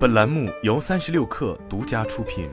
本栏目由三十六氪独家出品。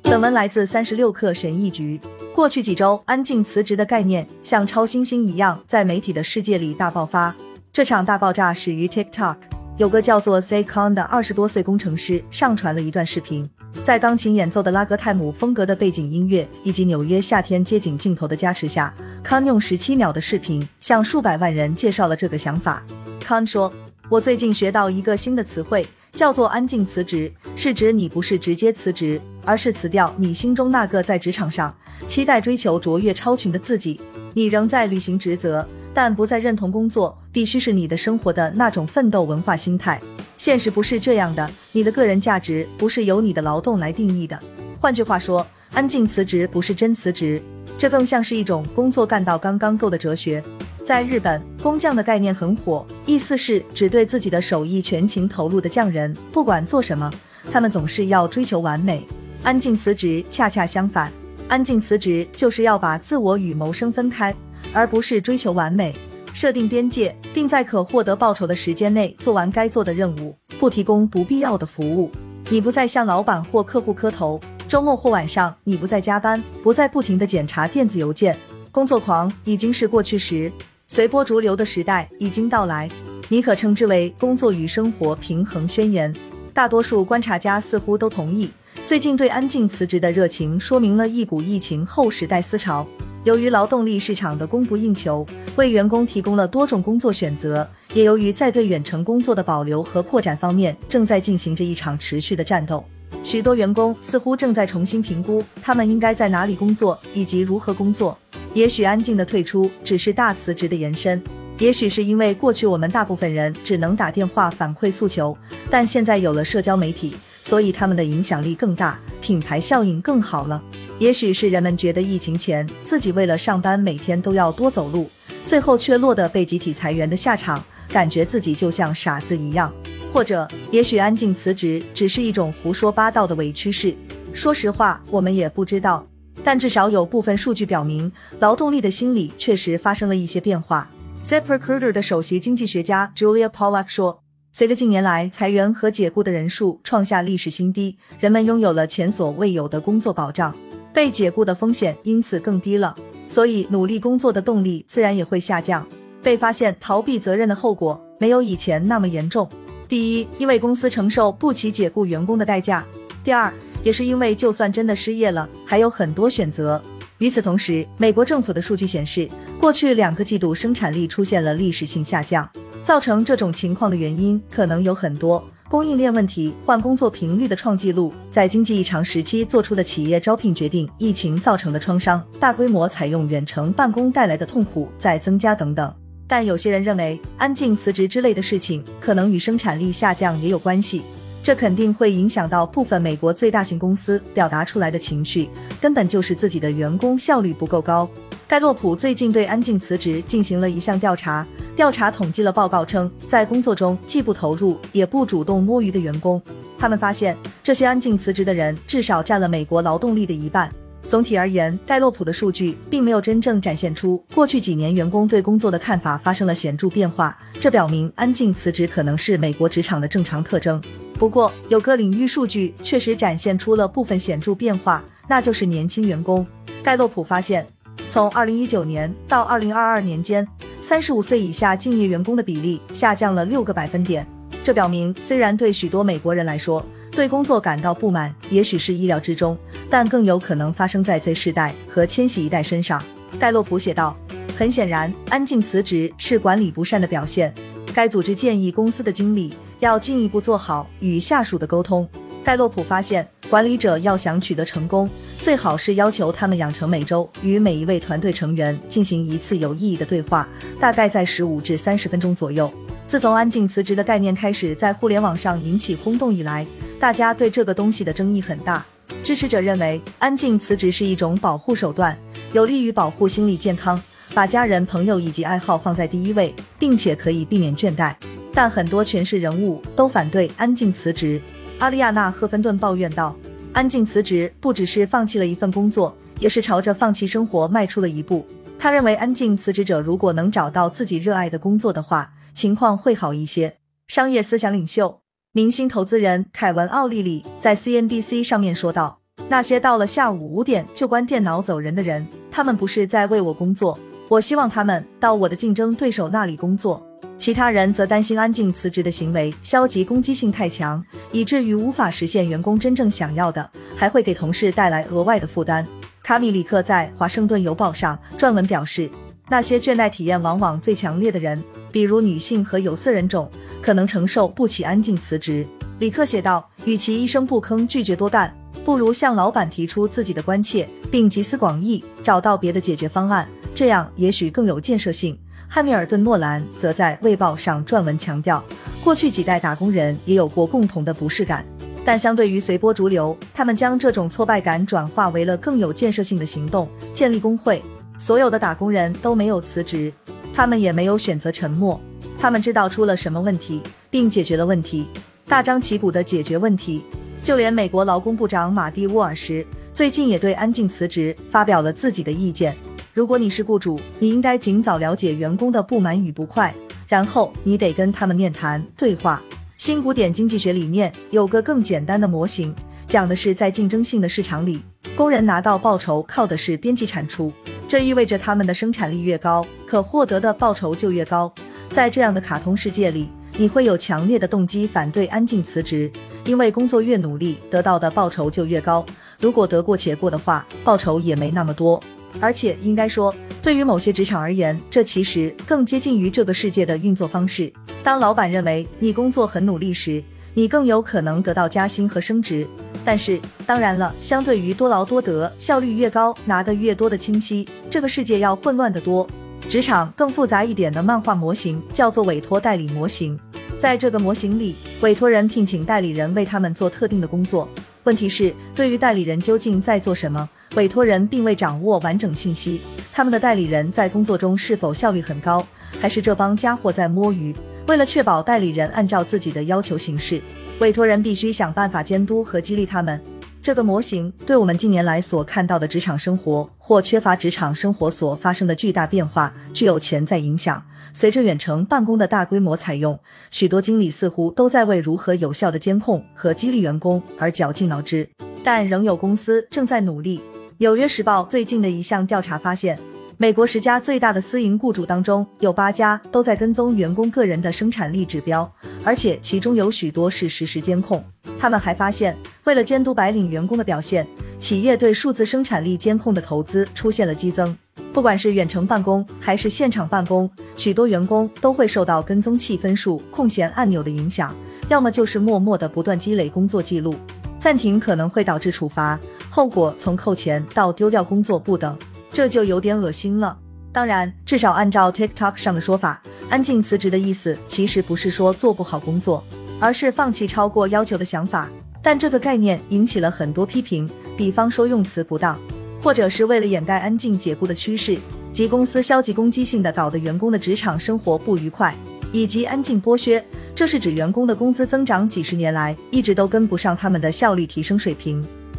本文来自三十六氪神译局。过去几周，安静辞职的概念像超新星一样在媒体的世界里大爆发。这场大爆炸始于 TikTok，有个叫做 Zaycon 的二十多岁工程师上传了一段视频。在钢琴演奏的拉格泰姆风格的背景音乐以及纽约夏天街景镜头的加持下，康用十七秒的视频向数百万人介绍了这个想法。康说：“我最近学到一个新的词汇，叫做‘安静辞职’，是指你不是直接辞职，而是辞掉你心中那个在职场上期待追求卓越超群的自己。你仍在履行职责，但不再认同工作必须是你的生活的那种奋斗文化心态。”现实不是这样的，你的个人价值不是由你的劳动来定义的。换句话说，安静辞职不是真辞职，这更像是一种工作干到刚刚够的哲学。在日本，工匠的概念很火，意思是只对自己的手艺全情投入的匠人，不管做什么，他们总是要追求完美。安静辞职恰恰相反，安静辞职就是要把自我与谋生分开，而不是追求完美。设定边界，并在可获得报酬的时间内做完该做的任务，不提供不必要的服务。你不再向老板或客户磕头，周末或晚上你不再加班，不再不停的检查电子邮件。工作狂已经是过去时，随波逐流的时代已经到来。你可称之为工作与生活平衡宣言。大多数观察家似乎都同意，最近对安静辞职的热情，说明了一股疫情后时代思潮。由于劳动力市场的供不应求，为员工提供了多种工作选择；也由于在对远程工作的保留和扩展方面，正在进行着一场持续的战斗。许多员工似乎正在重新评估他们应该在哪里工作以及如何工作。也许安静的退出只是大辞职的延伸，也许是因为过去我们大部分人只能打电话反馈诉求，但现在有了社交媒体，所以他们的影响力更大，品牌效应更好了。也许是人们觉得疫情前自己为了上班每天都要多走路，最后却落得被集体裁员的下场，感觉自己就像傻子一样。或者，也许安静辞职只是一种胡说八道的伪趋势。说实话，我们也不知道。但至少有部分数据表明，劳动力的心理确实发生了一些变化。ZipRecruiter 的首席经济学家 Julia Pollack 说：“随着近年来裁员和解雇的人数创下历史新低，人们拥有了前所未有的工作保障。”被解雇的风险因此更低了，所以努力工作的动力自然也会下降。被发现逃避责任的后果没有以前那么严重。第一，因为公司承受不起解雇员工的代价；第二，也是因为就算真的失业了，还有很多选择。与此同时，美国政府的数据显示，过去两个季度生产力出现了历史性下降。造成这种情况的原因可能有很多。供应链问题、换工作频率的创纪录，在经济异常时期做出的企业招聘决定、疫情造成的创伤、大规模采用远程办公带来的痛苦在增加等等。但有些人认为，安静辞职之类的事情可能与生产力下降也有关系，这肯定会影响到部分美国最大型公司表达出来的情绪，根本就是自己的员工效率不够高。盖洛普最近对安静辞职进行了一项调查。调查统计了报告称，在工作中既不投入也不主动摸鱼的员工，他们发现这些安静辞职的人至少占了美国劳动力的一半。总体而言，盖洛普的数据并没有真正展现出过去几年员工对工作的看法发生了显著变化，这表明安静辞职可能是美国职场的正常特征。不过，有个领域数据确实展现出了部分显著变化，那就是年轻员工。盖洛普发现，从2019年到2022年间。三十五岁以下敬业员工的比例下降了六个百分点，这表明虽然对许多美国人来说，对工作感到不满也许是意料之中，但更有可能发生在 Z 世代和千禧一代身上。盖洛普写道：“很显然，安静辞职是管理不善的表现。该组织建议公司的经理要进一步做好与下属的沟通。”盖洛普发现，管理者要想取得成功，最好是要求他们养成每周与每一位团队成员进行一次有意义的对话，大概在十五至三十分钟左右。自从安静辞职的概念开始在互联网上引起轰动以来，大家对这个东西的争议很大。支持者认为，安静辞职是一种保护手段，有利于保护心理健康，把家人、朋友以及爱好放在第一位，并且可以避免倦怠。但很多权势人物都反对安静辞职。阿丽亚娜·赫芬顿抱怨道：“安静辞职不只是放弃了一份工作，也是朝着放弃生活迈出了一步。”他认为，安静辞职者如果能找到自己热爱的工作的话，情况会好一些。商业思想领袖、明星投资人凯文·奥利里在 CNBC 上面说道：“那些到了下午五点就关电脑走人的人，他们不是在为我工作。我希望他们到我的竞争对手那里工作。”其他人则担心安静辞职的行为消极攻击性太强，以至于无法实现员工真正想要的，还会给同事带来额外的负担。卡米里克在《华盛顿邮报》上撰文表示，那些倦怠体验往往最强烈的人，比如女性和有色人种，可能承受不起安静辞职。里克写道：“与其一声不吭拒绝多干，不如向老板提出自己的关切，并集思广益，找到别的解决方案，这样也许更有建设性。”汉密尔顿·诺兰则在《卫报》上撰文强调，过去几代打工人也有过共同的不适感，但相对于随波逐流，他们将这种挫败感转化为了更有建设性的行动，建立工会。所有的打工人都没有辞职，他们也没有选择沉默，他们知道出了什么问题，并解决了问题，大张旗鼓地解决问题。就连美国劳工部长马蒂·沃尔什最近也对安静辞职发表了自己的意见。如果你是雇主，你应该尽早了解员工的不满与不快，然后你得跟他们面谈对话。新古典经济学里面有个更简单的模型，讲的是在竞争性的市场里，工人拿到报酬靠的是边际产出，这意味着他们的生产力越高，可获得的报酬就越高。在这样的卡通世界里，你会有强烈的动机反对安静辞职，因为工作越努力，得到的报酬就越高。如果得过且过的话，报酬也没那么多。而且应该说，对于某些职场而言，这其实更接近于这个世界的运作方式。当老板认为你工作很努力时，你更有可能得到加薪和升职。但是，当然了，相对于多劳多得、效率越高拿得越多的清晰，这个世界要混乱得多。职场更复杂一点的漫画模型叫做委托代理模型。在这个模型里，委托人聘请代理人为他们做特定的工作。问题是，对于代理人究竟在做什么？委托人并未掌握完整信息，他们的代理人在工作中是否效率很高，还是这帮家伙在摸鱼？为了确保代理人按照自己的要求行事，委托人必须想办法监督和激励他们。这个模型对我们近年来所看到的职场生活或缺乏职场生活所发生的巨大变化具有潜在影响。随着远程办公的大规模采用，许多经理似乎都在为如何有效的监控和激励员工而绞尽脑汁，但仍有公司正在努力。纽约时报最近的一项调查发现，美国十家最大的私营雇主当中，有八家都在跟踪员工个人的生产力指标，而且其中有许多是实时监控。他们还发现，为了监督白领员工的表现，企业对数字生产力监控的投资出现了激增。不管是远程办公还是现场办公，许多员工都会受到跟踪器分数、空闲按钮的影响，要么就是默默的不断积累工作记录。暂停可能会导致处罚。后果从扣钱到丢掉工作不等，这就有点恶心了。当然，至少按照 TikTok 上的说法，安静辞职的意思其实不是说做不好工作，而是放弃超过要求的想法。但这个概念引起了很多批评，比方说用词不当，或者是为了掩盖安静解雇的趋势，及公司消极攻击性的搞得员工的职场生活不愉快，以及安静剥削，这是指员工的工资增长几十年来一直都跟不上他们的效率提升水平。